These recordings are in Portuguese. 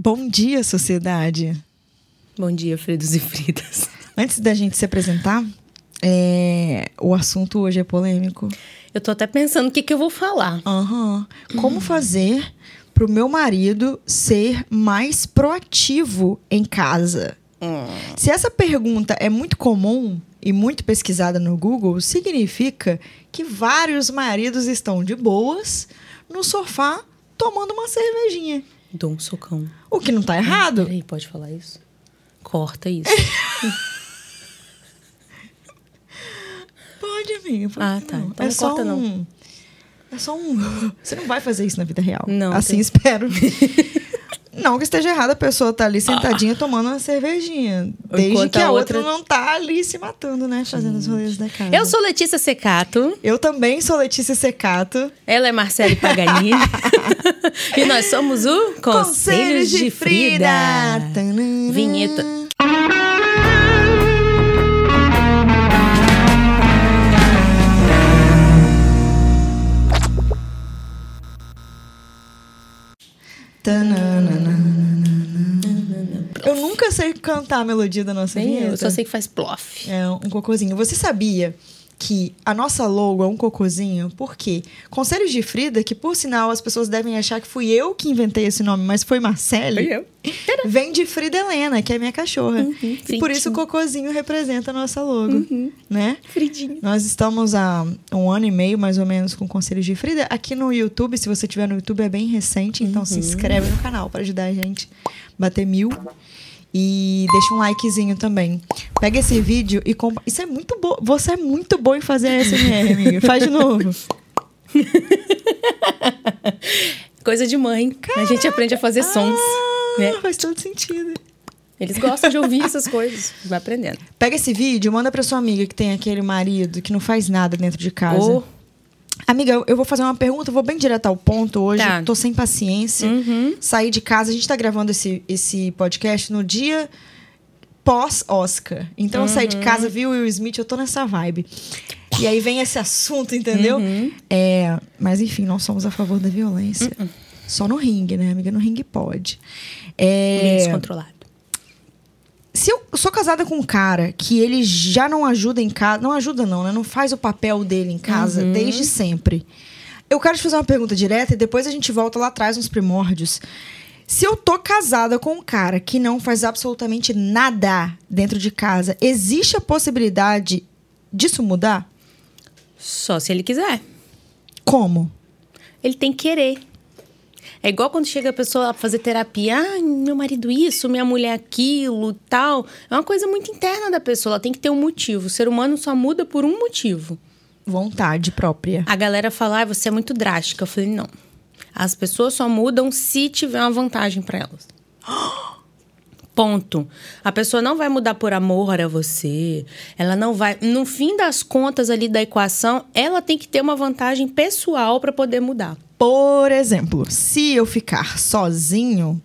Bom dia, sociedade. Bom dia, Fredos e Fridas. Antes da gente se apresentar, é, o assunto hoje é polêmico. Eu tô até pensando o que, que eu vou falar. Aham. Como fazer pro meu marido ser mais proativo em casa? Se essa pergunta é muito comum e muito pesquisada no Google, significa que vários maridos estão de boas no sofá tomando uma cervejinha. Dou um socão. O que não tá errado. Peraí, pode falar isso? Corta isso. Pode, amiga. Ah, tá. não. Então é não só corta, não. um... É só um... Você não vai fazer isso na vida real. Não, Assim tem- espero. não que esteja errado, a pessoa tá ali sentadinha tomando uma cervejinha. Desde Enquanto que a, a outra... outra- não tá ali se matando, né? Fazendo os rolês da casa. Eu sou Letícia Secato. Eu também sou Letícia Secato. Ela é Marcele Paganini. e nós somos o Conselhos, de Frida. Tanana. Vinheta. Eu nunca sei cantar a melodia da nossa Nem vinheta. eu só sei que faz plof. É um cocôzinho. Você sabia que a nossa logo é um cocôzinho? Por quê? Conselhos de Frida, que por sinal as pessoas devem achar que fui eu que inventei esse nome, mas foi Marcele. Vem de Frida Helena, que é minha cachorra. e por isso o cocôzinho representa a nossa logo, né? Fridinho. Nós estamos há um ano e meio, mais ou menos, com Conselhos de Frida. Aqui no YouTube, se você tiver no YouTube, é bem recente. Então se inscreve no canal para ajudar a gente a bater mil. E deixa um likezinho também. Pega esse vídeo e compa... Isso é muito bom. Você é muito bom em fazer ASMR, amiga. Faz de novo. Coisa de mãe. A gente aprende a fazer sons. Ah, né? Faz todo sentido. Eles gostam de ouvir essas coisas. Vai aprendendo. Pega esse vídeo, manda pra sua amiga que tem aquele marido que não faz nada dentro de casa. Ou Amiga, eu- vou fazer uma pergunta, vou bem direto ao ponto hoje. Tá. Tô sem paciência. Uhum. Saí de casa, a gente tá gravando esse, esse podcast no dia pós-Oscar. Então eu saí Uhum. de casa, vi o Will Smith, eu tô nessa vibe. E aí vem esse assunto, entendeu? Uhum. É, mas enfim, não somos a favor da violência. Uhum. Só no ringue, né, amiga? No ringue pode. É, descontrolado. Se eu sou casada com um cara que ele já não ajuda em casa, não ajuda não, né? Não faz o papel dele em casa Uhum. desde sempre. Eu quero te fazer uma pergunta direta e depois a gente volta lá atrás nos primórdios. Se eu tô casada com um cara que não faz absolutamente nada dentro de casa, existe a possibilidade disso mudar? Só se ele quiser. Como? Ele tem que querer. É igual quando chega a pessoa a fazer terapia. Ah, meu marido isso, minha mulher aquilo, tal. É uma coisa muito interna da pessoa. Ela tem que ter um motivo. O ser humano só muda por um motivo. Vontade própria. A galera fala, ah, você é muito drástica. Eu falei, não. As pessoas só mudam se tiver uma vantagem pra elas. Ponto. A pessoa não vai mudar por amor a você. Ela não vai. No fim das contas ali da equação, ela tem que ter uma vantagem pessoal pra poder mudar. Por exemplo, se eu ficar sozinho,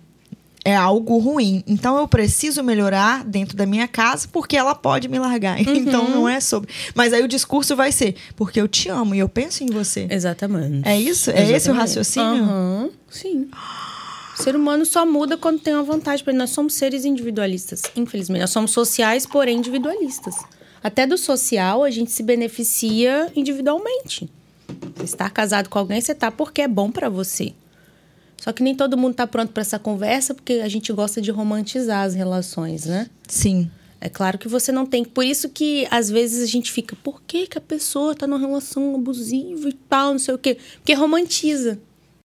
é algo ruim. Então eu preciso melhorar dentro da minha casa porque ela pode me largar. Então não é sobre. Mas aí o discurso vai ser porque eu te amo e eu penso em você. Exatamente. É isso? É esse o raciocínio? Aham, sim. O ser humano só muda quando tem uma vantagem. Porque nós somos seres individualistas, infelizmente. Nós somos sociais, porém individualistas. Até do social, a gente se beneficia individualmente. Você estar casado com alguém, você tá porque é bom pra você. Só que nem todo mundo tá pronto pra essa conversa, porque a gente gosta de romantizar as relações, né? Sim. É claro que você não tem. Por isso que às vezes a gente fica, por que, que a pessoa tá numa relação abusiva e tal, não sei o quê? Porque romantiza.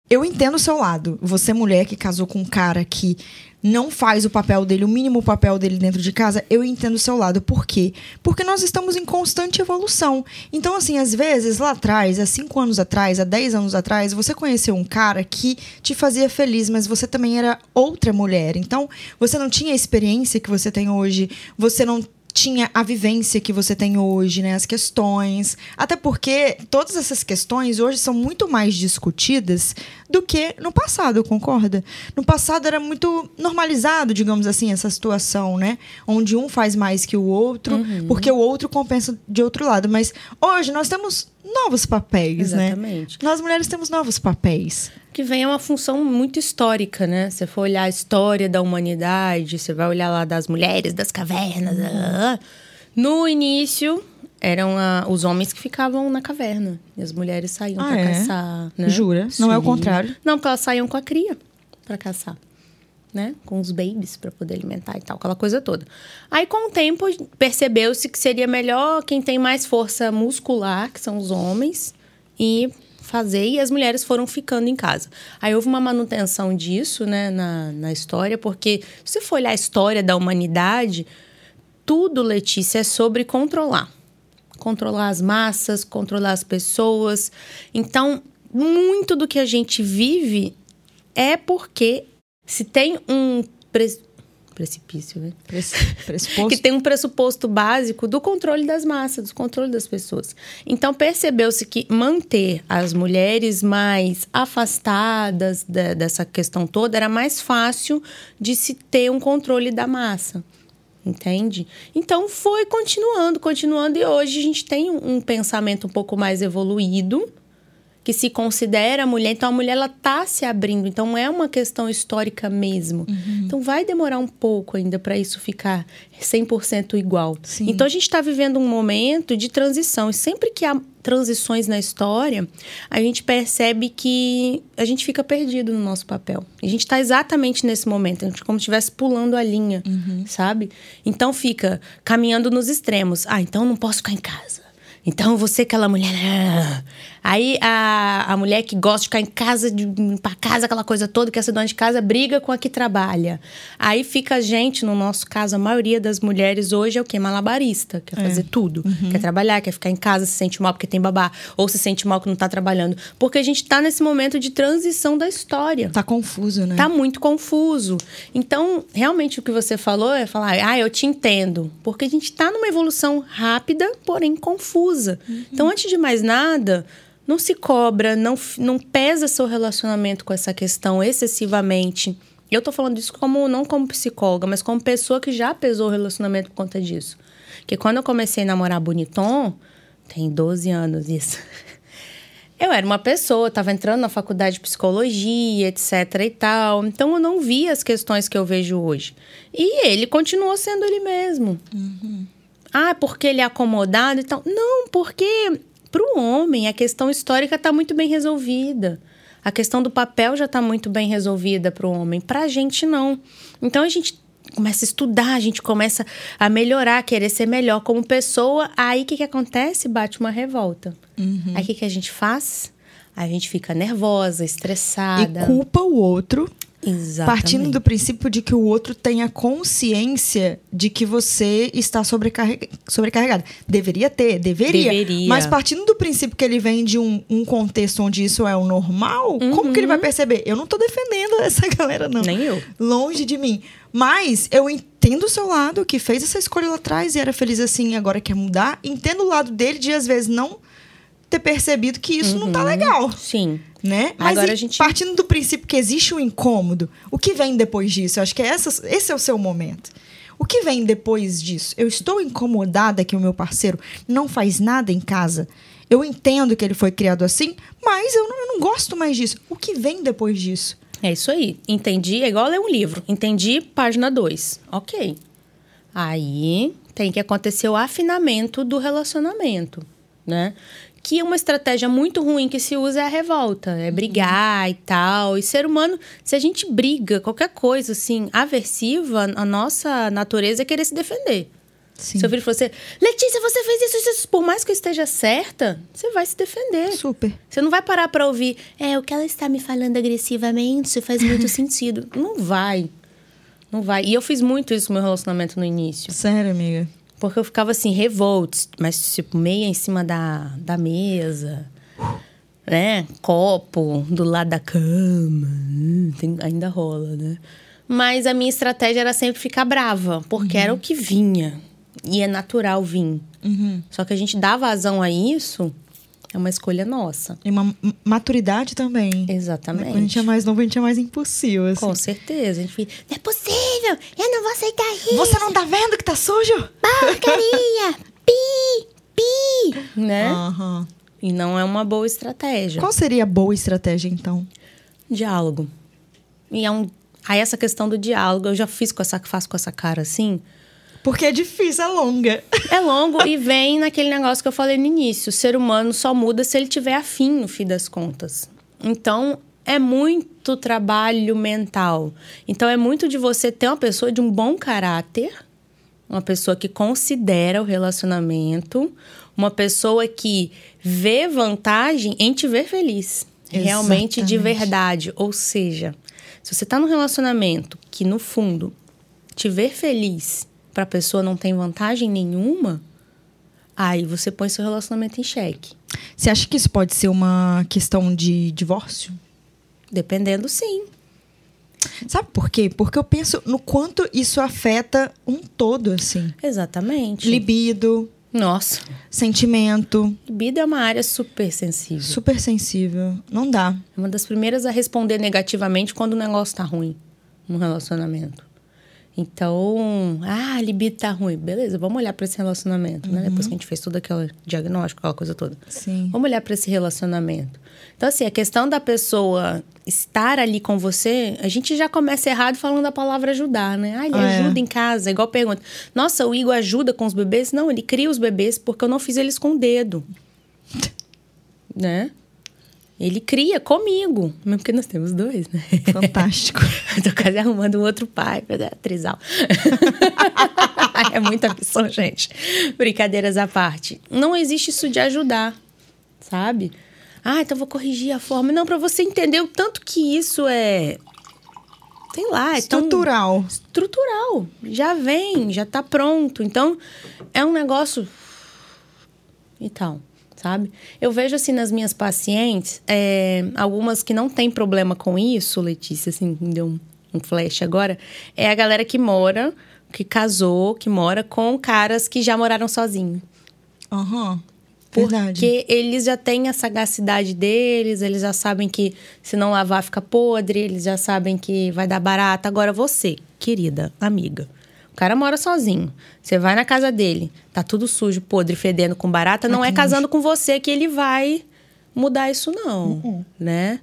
Eu entendo o seu lado. Você, mulher que casou com um cara que não faz o papel dele, o mínimo papel dele dentro de casa, eu entendo o seu lado. Por quê? Porque nós estamos em constante evolução. Então, assim, às vezes, lá atrás, há cinco anos atrás, há 10 anos atrás, você conheceu um cara que te fazia feliz, mas você também era outra mulher. Então, você não tinha a experiência que você tem hoje, você não tinha a vivência que você tem hoje, né? As questões. Até porque todas essas questões hoje são muito mais discutidas do que no passado, concorda? No passado era muito normalizado, digamos assim, essa situação, né? Onde um faz mais que o outro, porque o outro compensa de outro lado. Mas hoje nós temos novos papéis, né? Exatamente. Nós mulheres temos novos papéis. Que vem é uma função muito histórica, né? Você for olhar a história da humanidade, você vai olhar lá das mulheres das cavernas. Uhum. No início, eram a, os homens que ficavam na caverna. E as mulheres saíam ah, para é? caçar. Né? Jura? Sim. Não é o contrário? Não, porque elas saíam com a cria para caçar. Né? Com os babies para poder alimentar e tal, aquela coisa toda. Aí, com o tempo, percebeu-se que seria melhor quem tem mais força muscular, que são os homens, e fazer, e as mulheres foram ficando em casa. Aí houve uma manutenção disso, né, na, na história, porque se for olhar a história da humanidade, tudo, Letícia, é sobre controlar controlar as massas, controlar as pessoas. Então, muito do que a gente vive é porque se tem um. Precipício, né? Pressuposto. que tem um pressuposto básico do controle das massas, do controle das pessoas. Então percebeu-se que manter as mulheres mais afastadas de, dessa questão toda era mais fácil de se ter um controle da massa entende? Então foi continuando, continuando, e hoje a gente tem um, pensamento um pouco mais evoluído, que se considera mulher, então a mulher ela tá se abrindo, então é uma questão histórica mesmo. Uhum. Então vai demorar um pouco ainda para isso ficar 100% igual. Sim. Então a gente está vivendo um momento de transição e sempre que há transições na história, a gente percebe que a gente fica perdido no nosso papel. A gente está exatamente nesse momento, a gente como se estivesse pulando a linha, uhum. sabe? Então fica caminhando nos extremos. Ah, então não posso ficar em casa. Então você, aquela mulher. Aí a, a mulher que gosta de ficar em casa, de limpar casa, aquela coisa toda, que é dona de casa, briga com a que trabalha. Aí fica a gente, no nosso caso, a maioria das mulheres hoje é o quê? Malabarista. Quer é. fazer tudo. Uhum. Quer trabalhar, quer ficar em casa, se sente mal porque tem babá. Ou se sente mal que não tá trabalhando. Porque a gente tá nesse momento de transição da história. Tá confuso, né? Tá muito confuso. Então, realmente o que você falou é falar, ah, eu te entendo. Porque a gente tá numa evolução rápida, porém confusa. Uhum. Então, antes de mais nada não se cobra, não, não pesa seu relacionamento com essa questão excessivamente. Eu tô falando isso como não como psicóloga, mas como pessoa que já pesou o relacionamento por conta disso. Que quando eu comecei a namorar Boniton, tem 12 anos isso. Eu era uma pessoa, estava entrando na faculdade de psicologia, etc e tal. Então eu não via as questões que eu vejo hoje. E ele continuou sendo ele mesmo. Uhum. Ah, porque ele é acomodado e tal. Não, porque para o homem, a questão histórica está muito bem resolvida. A questão do papel já está muito bem resolvida para o homem. Para a gente, não. Então, a gente começa a estudar, a gente começa a melhorar, a querer ser melhor como pessoa. Aí, o que, que acontece? Bate uma revolta. Uhum. Aí, o que, que a gente faz? A gente fica nervosa, estressada. E culpa o outro Exatamente. Partindo do princípio de que o outro tenha consciência de que você está sobrecarreg... sobrecarregada. Deveria ter, deveria, deveria, Mas partindo do princípio que ele vem de um, um contexto onde isso é o normal, uhum. como que ele vai perceber? Eu não estou defendendo essa galera, não. Nem eu. Longe de mim. Mas eu entendo o seu lado, que fez essa escolha lá atrás e era feliz assim e agora quer mudar. Entendo o lado dele de, às vezes, não ter percebido que isso uhum. não tá uhum. legal. Sim. Né? Mas Agora a gente... partindo do princípio que existe um incômodo, o que vem depois disso? Eu acho que é essa, esse é o seu momento. O que vem depois disso? Eu estou incomodada que o meu parceiro não faz nada em casa. Eu entendo que ele foi criado assim, mas eu não, eu não gosto mais disso. O que vem depois disso? É isso aí. Entendi, é igual ler um livro. Entendi, página 2. Ok. Aí tem que acontecer o afinamento do relacionamento, né? Que uma estratégia muito ruim que se usa é a revolta, é brigar e tal. E ser humano, se a gente briga, qualquer coisa assim, aversiva, a nossa natureza é querer se defender. Sim. Seu filho falou assim, Letícia, você fez isso, isso, Por mais que eu esteja certa, você vai se defender. Super. Você não vai parar para ouvir, é, o que ela está me falando agressivamente faz muito sentido. Não vai. Não vai. E eu fiz muito isso no meu relacionamento no início. Sério, amiga? Porque eu ficava assim, revolts, mas tipo, meia em cima da, da mesa, né? Copo do lado da cama, hum, tem, ainda rola, né? Mas a minha estratégia era sempre ficar brava, porque uhum. era o que vinha. E é natural vir. Uhum. Só que a gente dá vazão a isso é uma escolha nossa. E uma maturidade também. Exatamente. Quando a gente é mais novo, a gente é mais impulsivo. Assim. Com certeza. A gente fica, não é possível, eu não vou aceitar isso. Você não tá vendo que tá sujo? Porcaria! pi! Pi! Né? Uhum. E não é uma boa estratégia. Qual seria a boa estratégia, então? Diálogo. E é um. Aí essa questão do diálogo, eu já fiz com essa, faço com essa cara assim. Porque é difícil, é longa. É longo e vem naquele negócio que eu falei no início. O ser humano só muda se ele tiver afim, no fim das contas. Então, é muito trabalho mental. Então, é muito de você ter uma pessoa de um bom caráter, uma pessoa que considera o relacionamento, uma pessoa que vê vantagem em te ver feliz. Realmente de Exatamente. verdade. Ou seja, se você tá num relacionamento que, no fundo, te ver feliz pra pessoa não tem vantagem nenhuma, aí você põe seu relacionamento em xeque. Você acha que isso pode ser uma questão de divórcio? Dependendo, sim. Sabe por quê? Porque eu penso no quanto isso afeta um todo, assim. Exatamente. Libido, Nossa, sentimento, libido é uma área super sensível. super sensível. Não dá. É uma das primeiras a responder negativamente quando o negócio tá ruim num relacionamento. Então, ah, a libido tá ruim. Beleza, vamos olhar para esse relacionamento, né? Depois que a gente fez todo aquele diagnóstico, aquela coisa toda. Sim. Vamos olhar para esse relacionamento. Então, assim, a questão da pessoa estar ali com você, a gente já começa errado falando a palavra ajudar, né? Ah, ele Ah, é. ajuda em casa. Igual pergunta: Nossa, o Igor ajuda com os bebês? Não, ele cria os bebês porque eu não fiz eles com o dedo. né? Ele cria comigo. Mesmo porque nós temos dois, né? Fantástico. Tô quase arrumando um outro pai pra dar trisal. é muita missão, gente. Brincadeiras à parte. Não existe isso de ajudar, sabe? Ah, então vou corrigir a forma. Não, pra você entender o tanto que isso é. Sei lá, é Estrutural. estrutural. Já vem, já tá pronto. Então, é um negócio. Então, sabe? Eu vejo assim nas minhas pacientes, é, algumas que não têm problema com isso, Letícia, assim, deu um, um flash agora, é a galera que mora, que casou, que mora com caras que já moraram sozinhos. Aham. Verdade. Porque eles já têm a sagacidade deles, eles já sabem que se não lavar fica podre, eles já sabem que vai dar barata. Agora você, querida amiga, o cara mora sozinho. Você vai na casa dele, tá tudo sujo, podre, fedendo com barata, não é casando com você que ele vai mudar isso não, Uhum. né?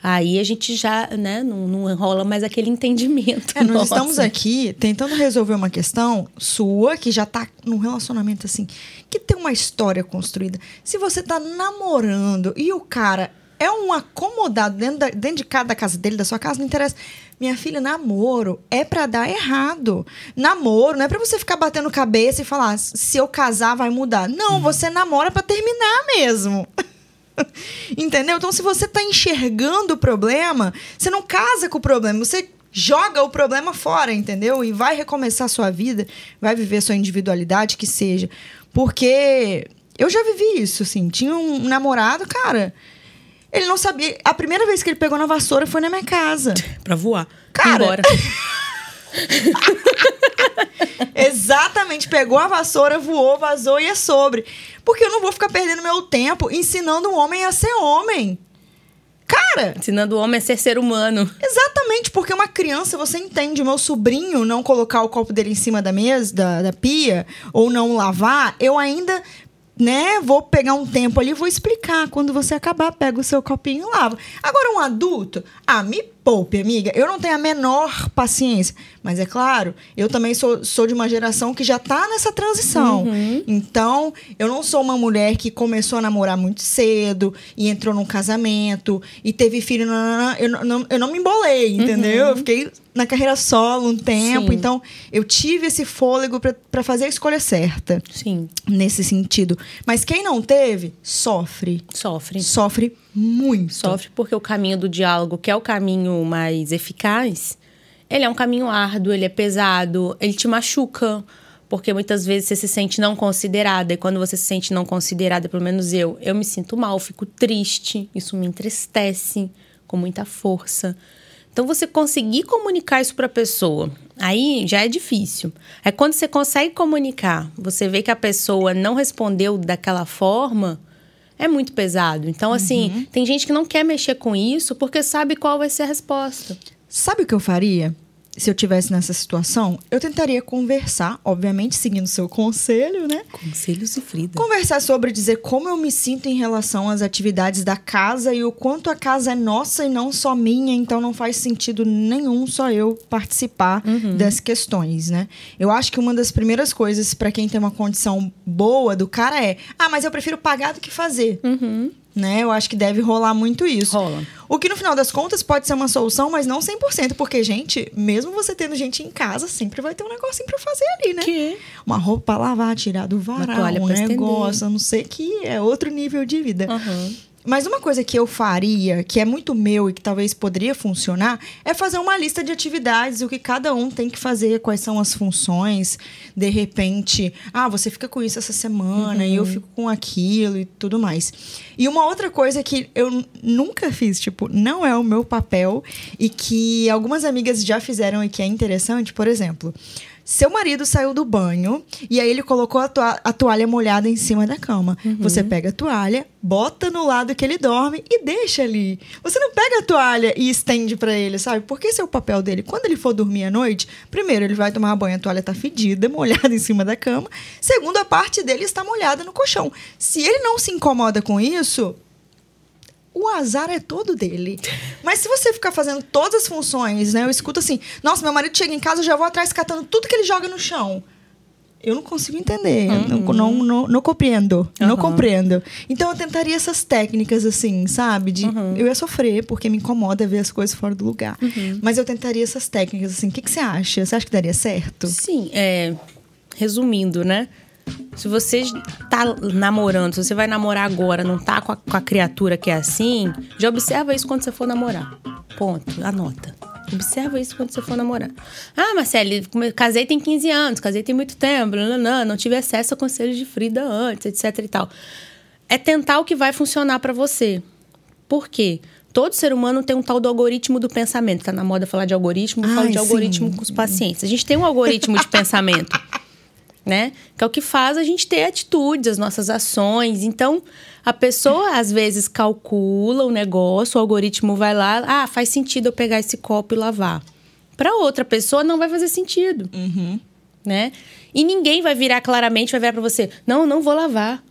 Aí a gente já, né, não, não enrola mais aquele entendimento. É, nós estamos aqui tentando resolver uma questão sua que já tá num relacionamento assim, que tem uma história construída. Se você tá namorando e o cara é um acomodado dentro, da- dentro de cada casa dele, da sua casa, não interessa. Minha filha, namoro é pra dar errado. Namoro não é pra você ficar batendo cabeça e falar, se eu casar vai mudar. Não, você namora pra terminar mesmo. Entendeu? Então, se você tá enxergando o problema, você não casa com o problema, você joga o problema fora, entendeu? E vai recomeçar a sua vida, vai viver a sua individualidade, que seja. Porque eu já vivi isso, assim. Tinha um namorado, cara. Ele não sabia. A primeira vez que ele pegou na vassoura foi na minha casa. Pra voar. Cara. Embora. Exatamente, pegou a vassoura, voou, vazou e é sobre. Porque eu não vou ficar perdendo meu tempo ensinando um homem a ser homem. Cara, Ensinando o homem a ser ser humano. Exatamente, porque uma criança, você entende, o meu sobrinho não colocar o copo dele em cima da mesa, da, da pia, ou não lavar, eu ainda, né, vou pegar um tempo ali vou explicar. Quando você acabar, pega o seu copinho e lava. Agora, um adulto, ah, me poupe, amiga. Eu não tenho a menor paciência. Mas é claro, eu também sou, sou de uma geração que já tá nessa transição. Então, eu não sou uma mulher que começou a namorar muito cedo e entrou num casamento e teve filho. nananã. Eu, não- não, eu não me embolei, entendeu? Eu fiquei na carreira solo um tempo. Sim. Então, eu tive esse fôlego pra fazer a escolha certa Sim, nesse sentido. Mas quem não teve, sofre. sofre. Sofre muito. Sofre porque o caminho do diálogo, que é o caminho mais eficaz, ele é um caminho árduo, ele é pesado, ele te machuca. Porque muitas vezes você se sente não considerada. E quando você se sente não considerada, pelo menos eu, eu me sinto mal, fico triste. Isso me entristece com muita força. Então, você conseguir comunicar isso para a pessoa, aí já é difícil. Aí, quando você consegue comunicar, você vê que a pessoa não respondeu daquela forma, é muito pesado. Então, assim, tem gente que não quer mexer com isso porque sabe qual vai ser a resposta. Sabe o que eu faria? Se eu tivesse nessa situação, eu tentaria conversar, obviamente seguindo seu conselho, né? Conselhos de Frida. Conversar sobre dizer como eu me sinto em relação às atividades da casa e o quanto a casa é nossa e não só minha, então não faz sentido nenhum só eu participar Uhum. das questões, né? Eu acho que uma das primeiras coisas para quem tem uma condição boa do cara é: "Ah, mas eu prefiro pagar do que fazer". Uhum. Né? Eu acho que deve rolar muito isso. Rola. O que no final das contas pode ser uma solução, mas não 100%, porque gente, mesmo você tendo gente em casa, sempre vai ter um negocinho pra fazer ali, né? Que? Uma roupa lavar, tirar do varal, um estender. negócio, a não sei que é outro nível de vida. Aham. Mas uma coisa que eu faria, que é muito meu e que talvez poderia funcionar, é fazer uma lista de atividades, o que cada um tem que fazer, quais são as funções. De repente, ah, você fica com isso essa semana e eu fico com aquilo e tudo mais. E uma outra coisa que eu nunca fiz, tipo, não é o meu papel e que algumas amigas já fizeram e que é interessante, por exemplo. Seu marido saiu do banho e aí ele colocou a, toa- a toalha molhada em cima da cama. Você pega a toalha, bota no lado que ele dorme e deixa ali. Você não pega a toalha e estende pra ele, sabe? Porque esse é o papel dele. Quando ele for dormir à noite, primeiro ele vai tomar banho, a toalha tá fedida, molhada em cima da cama. Segundo, a parte dele está molhada no colchão. Se ele não se incomoda com isso, o azar é todo dele. Mas se você ficar fazendo todas as funções, né? Eu escuto assim, nossa, meu marido chega em casa, eu já vou atrás catando tudo que ele joga no chão. Eu não consigo entender, eu não, não, não, não compreendo, não Uhum. compreendo. Então eu tentaria essas técnicas assim, sabe? De eu ia sofrer porque me incomoda ver as coisas fora do lugar. Mas eu tentaria essas técnicas assim. O que, que você acha? Você acha que daria certo? Sim, é. Resumindo, né? Se você tá namorando, se você vai namorar agora, não tá com a, com a criatura que é assim, já observa isso quando você for namorar. Ponto. Anota. Observa isso quando você for namorar. Ah, Marcele, casei tem 15 anos, casei tem muito tempo, não, não, não tive acesso a conselhos de Frida antes, etc e tal. É tentar o que vai funcionar pra você. Por quê? Todo ser humano tem um tal do algoritmo do pensamento. Tá na moda falar de algoritmo, eu falo Ai, de sim. algoritmo com os pacientes. A gente tem um algoritmo de pensamento, né? Que é o que faz a gente ter atitudes, as nossas ações. Então, a pessoa às vezes calcula o negócio, o algoritmo vai lá, ah, faz sentido eu pegar esse copo e lavar. Para outra pessoa não vai fazer sentido, né? E ninguém vai virar claramente, vai virar para você, não, não vou lavar.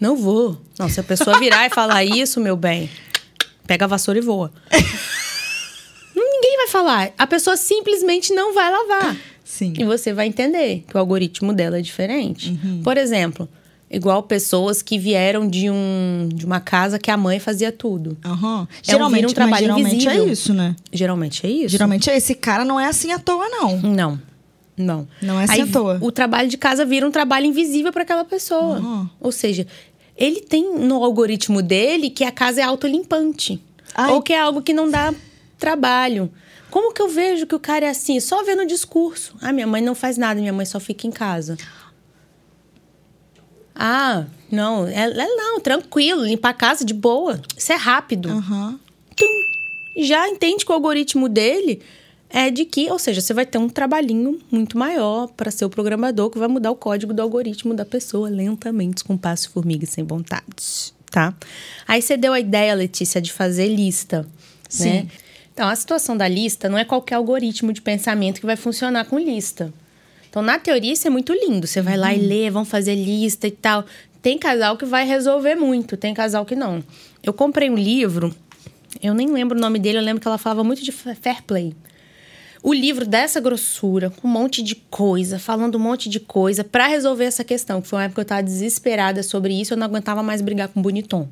Não vou. Não, se a pessoa virar e falar isso, meu bem, pega a vassoura e voa. Ninguém vai falar. A pessoa simplesmente não vai lavar. Sim. E você vai entender que o algoritmo dela é diferente. Por exemplo, igual pessoas que vieram de, um, de uma casa que a mãe fazia tudo. Aham. É um- trabalho geralmente invisível. é isso, né? Geralmente é isso. Geralmente é esse cara não é assim à toa, não. Não. Não. Não é assim Aí à toa. O trabalho de casa vira um trabalho invisível para aquela pessoa. Uhum. Ou seja, ele tem no algoritmo dele que a casa é autolimpante. Ai. Ou que é algo que não dá trabalho. Como que eu vejo que o cara é assim? Só vendo o discurso. Ah, minha mãe não faz nada, minha mãe só fica em casa. Ah, não, é, é não, tranquilo, limpar a casa de boa. Isso é rápido Aham. já entende que o algoritmo dele é de que, ou seja, você vai ter um trabalhinho muito maior para ser o programador que vai mudar o código do algoritmo da pessoa lentamente, com passo formiga e sem vontade, tá? Aí você deu a ideia, Letícia, de fazer lista, Sim. né? Então, a situação da lista não é qualquer algoritmo de pensamento que vai funcionar com lista. Então, na teoria, isso é muito lindo. Você vai lá e lê, vão fazer lista e tal. Tem casal que vai resolver muito, tem casal que não. Eu comprei um livro, eu nem lembro o nome dele, eu lembro que ela falava muito de fa- fair play. O livro dessa grossura, com um monte de coisa, falando um monte de coisa, pra resolver essa questão, que foi uma época que eu tava desesperada sobre isso, eu não aguentava mais brigar com o bonitão.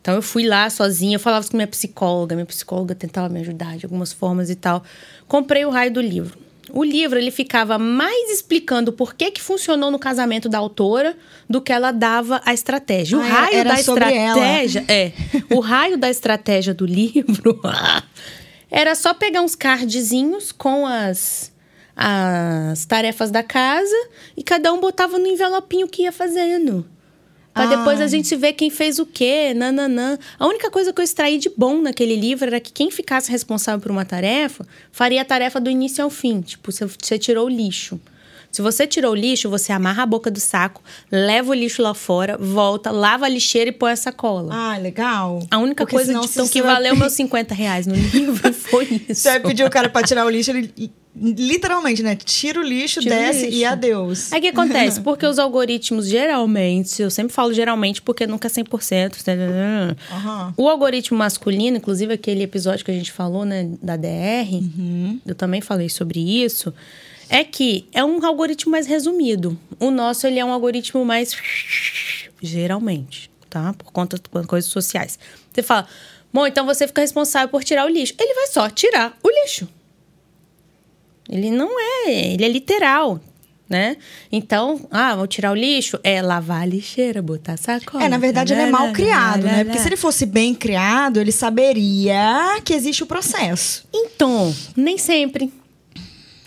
Então eu fui lá sozinha, eu falava com minha psicóloga, minha psicóloga tentava me ajudar de algumas formas e tal. Comprei o raio do livro. O livro ele ficava mais explicando por que que funcionou no casamento da autora do que ela dava a estratégia. O Ah, era- raio da sobre ela. estratégia é. O raio da estratégia do livro era só pegar uns cardzinhos com as, as tarefas da casa e cada um botava no envelopinho que ia fazendo. Pra Ah. depois a gente ver quem fez o quê, nananã. A única coisa que eu extraí de bom naquele livro era que quem ficasse responsável por uma tarefa faria a tarefa do início ao fim. Tipo, você, você tirou o lixo. Se você tirou o lixo, você amarra a boca do saco, leva o lixo lá fora, volta, lava a lixeira e põe a sacola. Ah, legal. A única Porque coisa de, então, que vai valeu meus 50 reais no livro foi isso. Você vai pedir o cara pra tirar o lixo, ele Literalmente, né? Tira o lixo, Tira o desce lixo. e adeus. Aí o que acontece? Porque os algoritmos, geralmente, eu sempre falo geralmente porque nunca é 100%. né? Aham. O algoritmo masculino, inclusive aquele episódio que a gente falou, né, da DR, Uhum. eu também falei sobre isso, é que é um algoritmo mais resumido. O nosso, ele é um algoritmo mais... Geralmente, tá? Por conta de coisas sociais. Você fala, bom, então você fica responsável por tirar o lixo. Ele vai só tirar o lixo. Ele não é, ele é literal, né? Então, ah, vou tirar o lixo, é lavar a lixeira, botar sacola. É, na verdade, ele é mal criado, né? Porque se ele fosse bem criado, ele saberia que existe o processo. Então, nem sempre.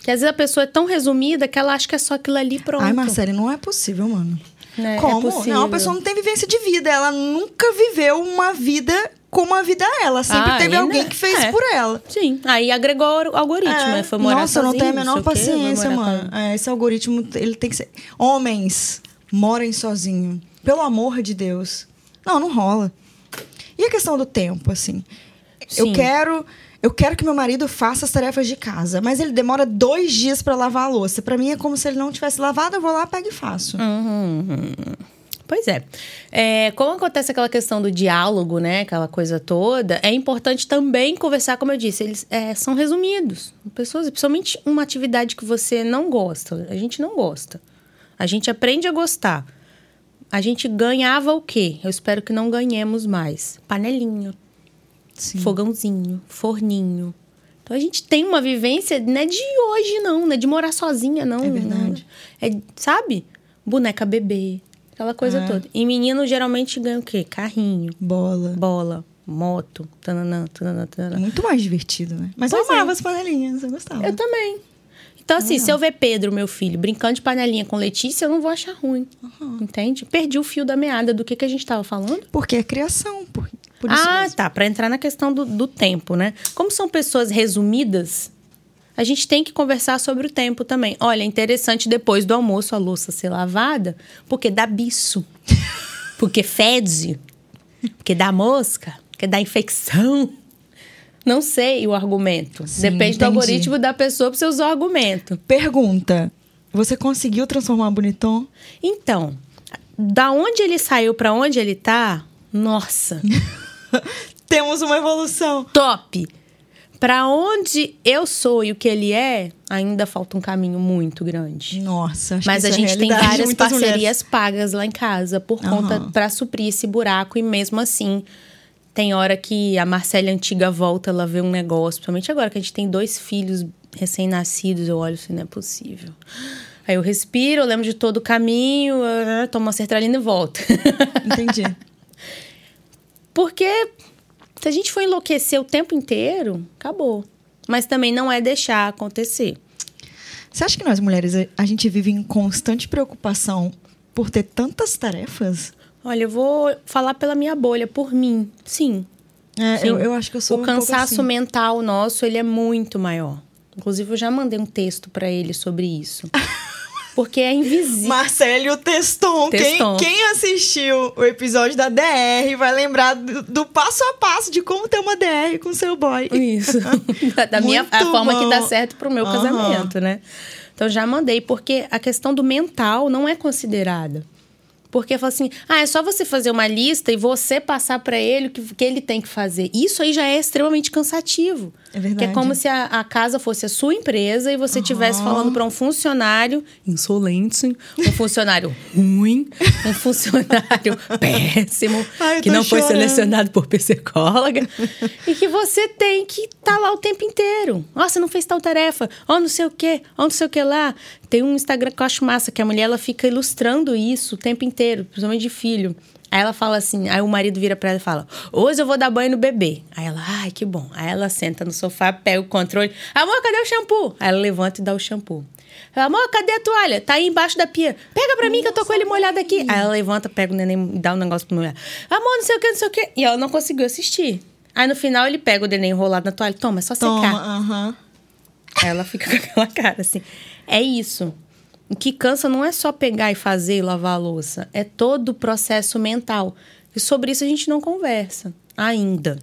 Porque às vezes a pessoa é tão resumida que ela acha que é só aquilo ali pronto. Ai, Marcele, não é possível, mano. Né? É Como? possível. não, a pessoa não tem vivência de vida. Ela nunca viveu uma vida como a vida é. Ela sempre Ah, teve e alguém né? que fez É. por ela. Sim, aí agregou o algoritmo, É, né? Foi morar Nossa, eu não sozinho, tenho a menor paciência, mano. com- É, esse algoritmo, ele tem que ser. Homens, morem sozinho. Pelo amor de Deus. Não, não rola. E a questão do tempo, assim? Eu Sim. quero. Eu quero que meu marido faça as tarefas de casa, mas ele demora dois dias pra lavar a louça. Pra mim é como se ele não tivesse lavado, eu vou lá, pego e faço. Uhum. Pois é. é. Como acontece aquela questão do diálogo, né? Aquela coisa toda, é importante também conversar, como eu disse, eles é, são resumidos. Pessoas, principalmente uma atividade que você não gosta. A gente não gosta. A gente aprende a gostar. A gente ganhava o quê? Eu espero que não ganhemos mais. Panelinha, Sim. fogãozinho, forninho. Então a gente tem uma vivência, não é de hoje, não, não é de morar sozinha, não. É verdade. É, sabe? Boneca bebê, aquela coisa É. toda. E menino geralmente ganha o quê? Carrinho, Bola. bola, moto, tananã, tananã, É tananã. muito mais divertido, né? Mas Pois eu amava é. as panelinhas, eu gostava. Eu também. Então, assim, se eu ver Pedro, meu filho, brincando de panelinha com Letícia, eu não vou achar ruim. Entende? Perdi o fio da meada do que, que a gente tava falando. Porque é criação, por, por isso ah, mesmo. tá. Para entrar na questão do, do tempo, né? Como são pessoas resumidas, a gente tem que conversar sobre o tempo também. Olha, é interessante depois do almoço a louça ser lavada, porque dá bicho, porque fede, porque dá mosca, porque dá infecção. Não sei o argumento. Sim, Depende do entendi. algoritmo da pessoa para você usar o argumento. Pergunta: Você conseguiu transformar o bonitão? Então, da onde ele saiu para onde ele tá, nossa. Temos uma evolução. top. Pra onde eu sou e o que ele é, ainda falta um caminho muito grande. Nossa, acho Mas que a é gente tem realidade de várias parcerias mulheres. pagas lá em casa por conta Aham. pra suprir esse buraco e mesmo assim tem hora que a Marcela antiga volta, ela vê um negócio, principalmente agora que a gente tem dois filhos recém-nascidos, eu olho assim, não é possível. Aí eu respiro, eu lembro de todo o caminho, ah, tomo uma sertralina e volto. Entendi. Porque se a gente for enlouquecer o tempo inteiro, acabou. Mas também não é deixar acontecer. Você acha que nós mulheres, a gente vive em constante preocupação por ter tantas tarefas? Olha, eu vou falar pela minha bolha, por mim. Sim. É, Sim. eu, eu acho que eu sou o um cansaço assim. mental nosso, ele é muito maior. Inclusive, eu já mandei um texto pra ele sobre isso. Porque é invisível. Marcelo Teston. Quem, Teston. quem assistiu o episódio da DR vai lembrar do, do passo a passo de como ter uma DR com seu boy. Isso. da minha a forma que dá certo pro meu Aham. casamento, né? Então já mandei, porque a questão do mental não é considerada. Porque fala assim: ah, é só você fazer uma lista e você passar pra ele o que, que ele tem que fazer. Isso aí já é extremamente cansativo. É verdade. Que é como se a, a casa fosse a sua empresa e você estivesse falando pra um funcionário insolente, um funcionário ruim, um funcionário péssimo, Ai, que não foi chorando. selecionado por psicóloga, e que você tem que estar lá o tempo inteiro. Ó, você não fez tal tarefa, ó, não sei o quê, ó, não sei o que lá. Tem um Instagram que eu acho massa, que a mulher ela fica ilustrando isso o tempo inteiro, principalmente de filho. Aí ela fala assim, aí o marido vira pra ela e fala: Hoje eu vou dar banho no bebê. Aí ela, ai, que bom. Aí ela senta no sofá, pega o controle. Amor, cadê o shampoo? Aí ela levanta e dá o shampoo. Amor, cadê a toalha? Tá aí embaixo da pia. Pega pra mim que eu tô com ele molhado aqui. Aí ela levanta, pega o neném e dá um negócio pra mulher. Amor, não sei o que, não sei o que. E ela não conseguiu assistir. Aí no final ele pega o neném enrolado na toalha. Toma, é só Toma, secar. aham. Aí ela fica com aquela cara assim. É isso. O que cansa não é só pegar e fazer e lavar a louça. É todo o processo mental. E sobre isso a gente não conversa ainda.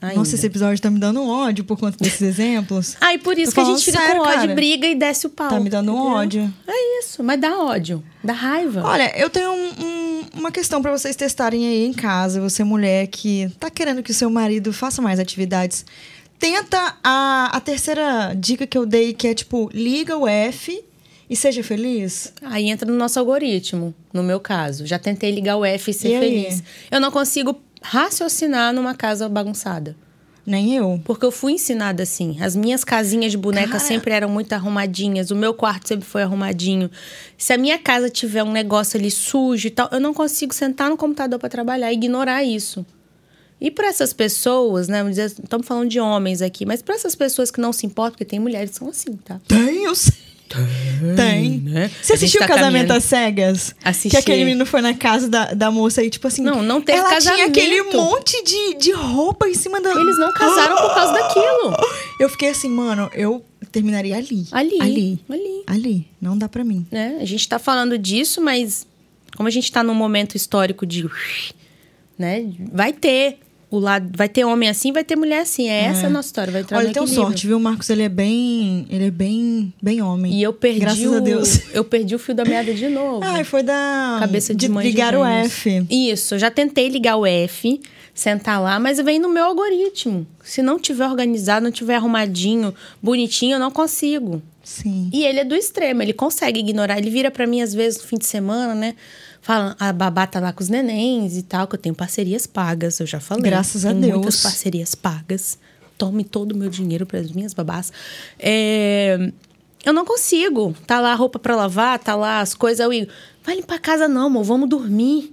Ainda. Nossa, esse episódio tá me dando um ódio por conta desses exemplos. Ah, e por isso Tô que a gente fica sério, com ódio, cara. briga e desce o pau. Tá me dando um entendeu? ódio. É isso, mas dá ódio, dá raiva. Olha, eu tenho um- um- uma questão pra vocês testarem aí em casa. Você, mulher que tá querendo que o seu marido faça mais atividades. Tenta a, a terceira dica que eu dei, que é tipo, liga o F e seja feliz. Aí entra no nosso algoritmo, no meu caso. Já tentei ligar o F e ser E aí? feliz. Eu não consigo raciocinar numa casa bagunçada. Nem eu. Porque eu fui ensinada assim. As minhas casinhas de boneca Cara. sempre eram muito arrumadinhas. O meu quarto sempre foi arrumadinho. Se a minha casa tiver um negócio ali sujo e tal, eu não consigo sentar no computador para trabalhar e ignorar isso. E para essas pessoas, né? Estamos falando de homens aqui, mas para essas pessoas que não se importam, porque tem mulheres que são assim, tá? Tem, eu sei. Tem. né? Você assistiu tá Casamento caminhando- às Cegas? Assisti. Que aquele menino foi na casa da, da moça e, tipo assim. Não, não teve ela tinha casamento. aquele monte de, de roupa em cima da. Eles não casaram por causa daquilo. Eu fiquei assim, mano, eu terminaria ali. Ali. Ali. Ali. Ali. Não dá pra mim. né? A gente tá falando disso, mas como a gente tá num momento histórico de. Né? Vai ter. O lado, vai ter homem assim, vai ter mulher assim. É essa a nossa história. Vai Olha, tem sorte, viu? O Marcos, ele é bem. Ele é bem. Bem homem. E eu perdi Graças o, a Deus. Eu perdi o fio da meada de novo. Ai, foi da. Cabeça de, mãe ligar de o. F. Isso, eu já tentei ligar o F, sentar lá, mas vem no meu algoritmo. Se não tiver organizado, não tiver arrumadinho, bonitinho, eu não consigo. Sim. E ele é do extremo, ele consegue ignorar. Ele vira pra mim às vezes no fim de semana, né? Fala, a babá tá lá com os nenéns e tal, que eu tenho parcerias pagas, eu já falei. Graças a Tenho Deus. muitas parcerias pagas. Tome todo o meu dinheiro para as minhas babás. É, Eu não consigo. Tá lá a roupa pra lavar, tá lá as coisas. Eu digo, vai limpar a casa não, amor, vamos dormir.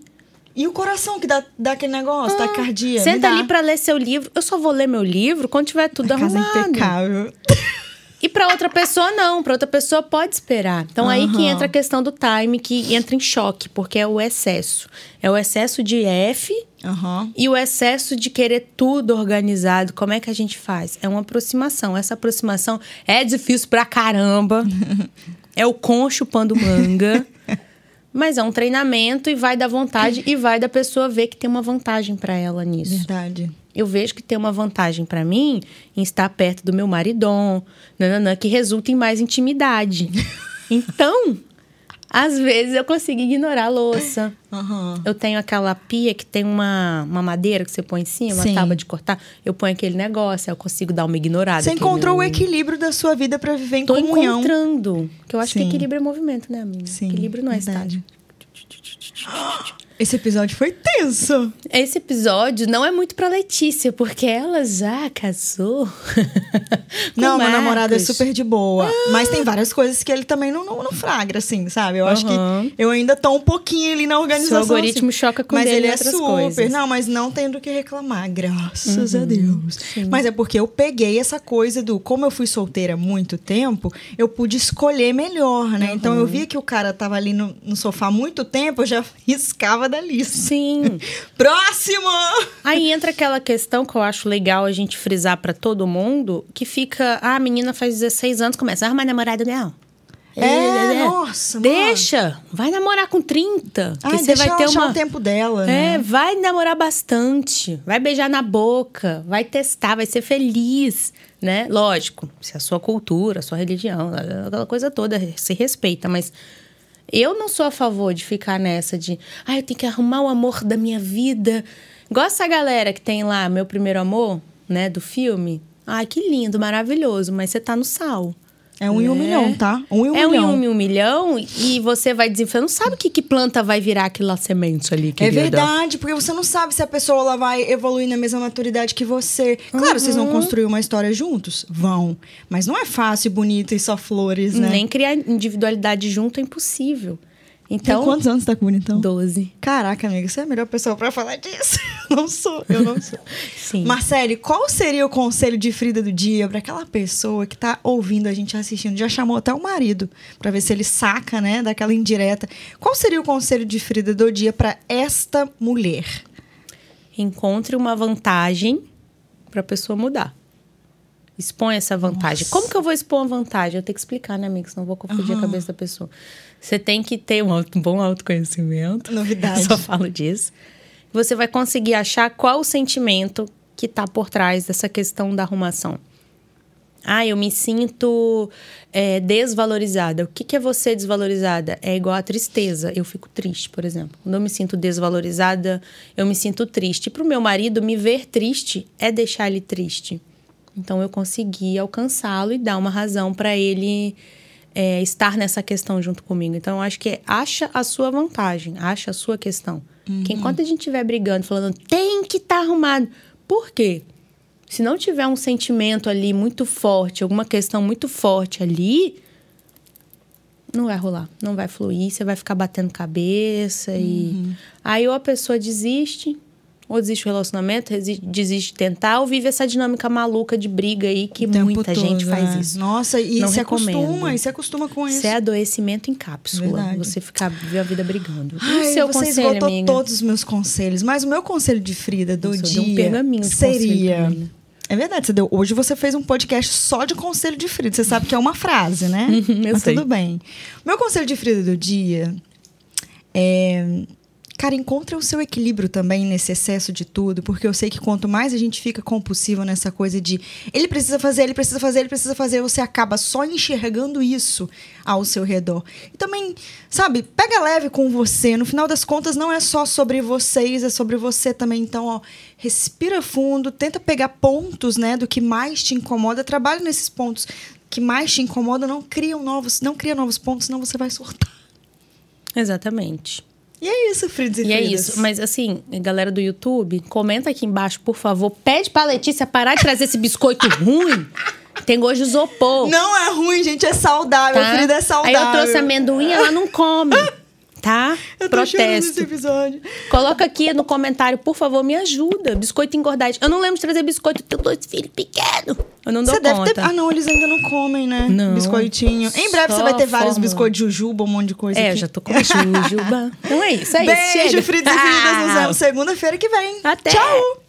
E o coração que dá, dá aquele negócio, cardia. Ah, Senta ali pra ler seu livro. Eu só vou ler meu livro quando tiver tudo a casa arrumado. impecável. E pra outra pessoa, não. Pra outra pessoa, pode esperar. Então, aí que entra a questão do time, que entra em choque, porque é o excesso. É o excesso de F Aham. e o excesso de querer tudo organizado. Como é que a gente faz? É uma aproximação. Essa aproximação é difícil pra caramba. é o com chupando manga. Mas é um treinamento e vai da vontade e vai da pessoa ver que tem uma vantagem pra ela nisso Verdade. Eu vejo que tem uma vantagem pra mim em estar perto do meu maridão, nananã, que resulta em mais intimidade. Então, às vezes eu consigo ignorar a louça. Aham. Eu tenho aquela pia que tem uma, uma madeira que você põe em cima, Sim. uma tábua de cortar. Eu ponho aquele negócio, eu consigo dar uma ignorada. Você aquele encontrou o meu- equilíbrio da sua vida pra viver em Tô comunhão. encontrando. Que eu acho Sim. que equilíbrio é movimento, né, amiga? Sim, equilíbrio não é verdade. estático. Esse episódio foi tenso. Esse episódio não é muito pra Letícia, porque ela já casou. Não, meu namorado é super de boa. Mas tem várias coisas que ele também não, não, não flagra, assim, sabe? Eu acho Aham. que eu ainda tô um pouquinho ali na organização. Seu algoritmo assim. choca com Mas ele é super. coisas. Não, mas não tendo que reclamar, graças Uhum. a Deus. Mas é porque eu peguei essa coisa do. Como eu fui solteira há muito tempo, eu pude escolher melhor, né? Então Uhum. eu via que o cara tava ali no, no sofá há muito tempo, eu já riscava da lista. Sim. Próximo! Aí entra aquela questão que eu acho legal a gente frisar pra todo mundo, que fica, ah, a menina faz 16 anos, começa, ah, mas namorado não. É, nossa, mano. Deixa, vai namorar com 30, que Ai, você vai ter achar uma o tempo dela, É, né? vai namorar bastante, vai beijar na boca, vai testar, vai ser feliz, né? Lógico, se a sua cultura, a sua religião, aquela coisa toda se respeita, mas eu não sou a favor de ficar nessa de, ah, eu tenho que arrumar o amor da minha vida. Igual essa galera que tem lá, Meu Primeiro Amor, né, do filme. Ai, que lindo, maravilhoso, mas você tá no sal. É um em um né? milhão, tá? Um em um é milhão. um em um milhão e você vai desenfrear. Não sabe que, que planta vai virar aquela semente ali, É querida. verdade, porque você não sabe se a pessoa ela vai evoluir na mesma maturidade que você. Claro, vocês Uhum. vão construir uma história juntos? Vão. Mas não é fácil, bonito e só flores, né? Nem criar individualidade junto é impossível. Tem Então, quantos anos você tá com o bonitão? 12. Caraca, amiga, você é a melhor pessoa pra falar disso. Eu não sou, eu não sou. Sim. Marcele, qual seria o conselho de Frida do dia pra aquela pessoa que tá ouvindo a gente assistindo? Já chamou até o marido pra ver se ele saca, né, daquela indireta. Qual seria o conselho de Frida do dia pra esta mulher? Encontre uma vantagem para a pessoa mudar. Expõe essa vantagem. Nossa. Como que eu vou expor uma vantagem? Eu tenho que explicar, né, amigo? Senão eu vou confundir a cabeça da pessoa. Você tem que ter um, auto- um bom autoconhecimento. Novidade. Eu só falo disso. Você vai conseguir achar qual o sentimento que tá por trás dessa questão da arrumação? Ah, eu me sinto é, desvalorizada. O que, que é você desvalorizada? É igual a tristeza. Eu fico triste, por exemplo. Quando eu me sinto desvalorizada, eu me sinto triste. Para o meu marido, me ver triste é deixar ele triste. Então eu consegui alcançá-lo e dar uma razão para ele é, estar nessa questão junto comigo. Então eu acho que é, acha a sua vantagem, acha a sua questão. Uhum. Que enquanto a gente estiver brigando, falando tem que estar tá arrumado. Por quê? Se não tiver um sentimento ali muito forte, alguma questão muito forte ali, não vai rolar, não vai fluir, você vai ficar batendo cabeça uhum. e aí ou a pessoa desiste, ou desiste do relacionamento, desiste de tentar, ou vive essa dinâmica maluca de briga aí que muita todo, gente faz é. isso. Nossa, e não se recomendo. acostuma, e se acostuma com isso. Isso é adoecimento em cápsula. Verdade. Você ficar viver a vida brigando. Ai, e o seu você conselho, esgotou amiga? todos os meus conselhos, mas o meu conselho de Frida do Nossa, dia um pergaminho de seria é verdade, você deu. Hoje você fez um podcast só de conselho de Frida. Você sabe que é uma frase, né? Mas sei. tudo bem. Meu conselho de Frida do dia é Cara, encontra o seu equilíbrio também nesse excesso de tudo, porque eu sei que quanto mais a gente fica compulsivo nessa coisa de ele precisa fazer, ele precisa fazer, ele precisa fazer, você acaba só enxergando isso ao seu redor. E também, sabe, pega leve com você. No final das contas, não é só sobre vocês, é sobre você também. Então, ó, respira fundo, tenta pegar pontos, né, do que mais te incomoda, trabalha nesses pontos que mais te incomoda, não cria novos, não cria novos pontos, senão você vai surtar. Exatamente. E é isso, Fridos e, e é isso. Mas assim, galera do YouTube, comenta aqui embaixo, por favor. Pede pra Letícia parar de trazer esse biscoito ruim. Tem gosto de isopor. Não é ruim, gente. É saudável. Tá? Frida é saudável. Aí eu trouxe amendoim, ela não come. tá? Eu tô Protesto. Episódio. Coloca aqui no comentário, por favor, me ajuda. Biscoito engordado. Eu não lembro de trazer biscoito, tenho dois filhos pequenos. Eu não dou você conta. Deve ter... Ah, não, eles ainda não comem, né? Não. Biscoitinho. Em breve você vai ter vários fórmula. biscoitos de jujuba, um monte de coisa. É, aqui. eu já tô com jujuba. então é isso, é Beijo, isso. Beijo, Fritas e Fridas. Nos vemos segunda-feira que vem. Até. Tchau.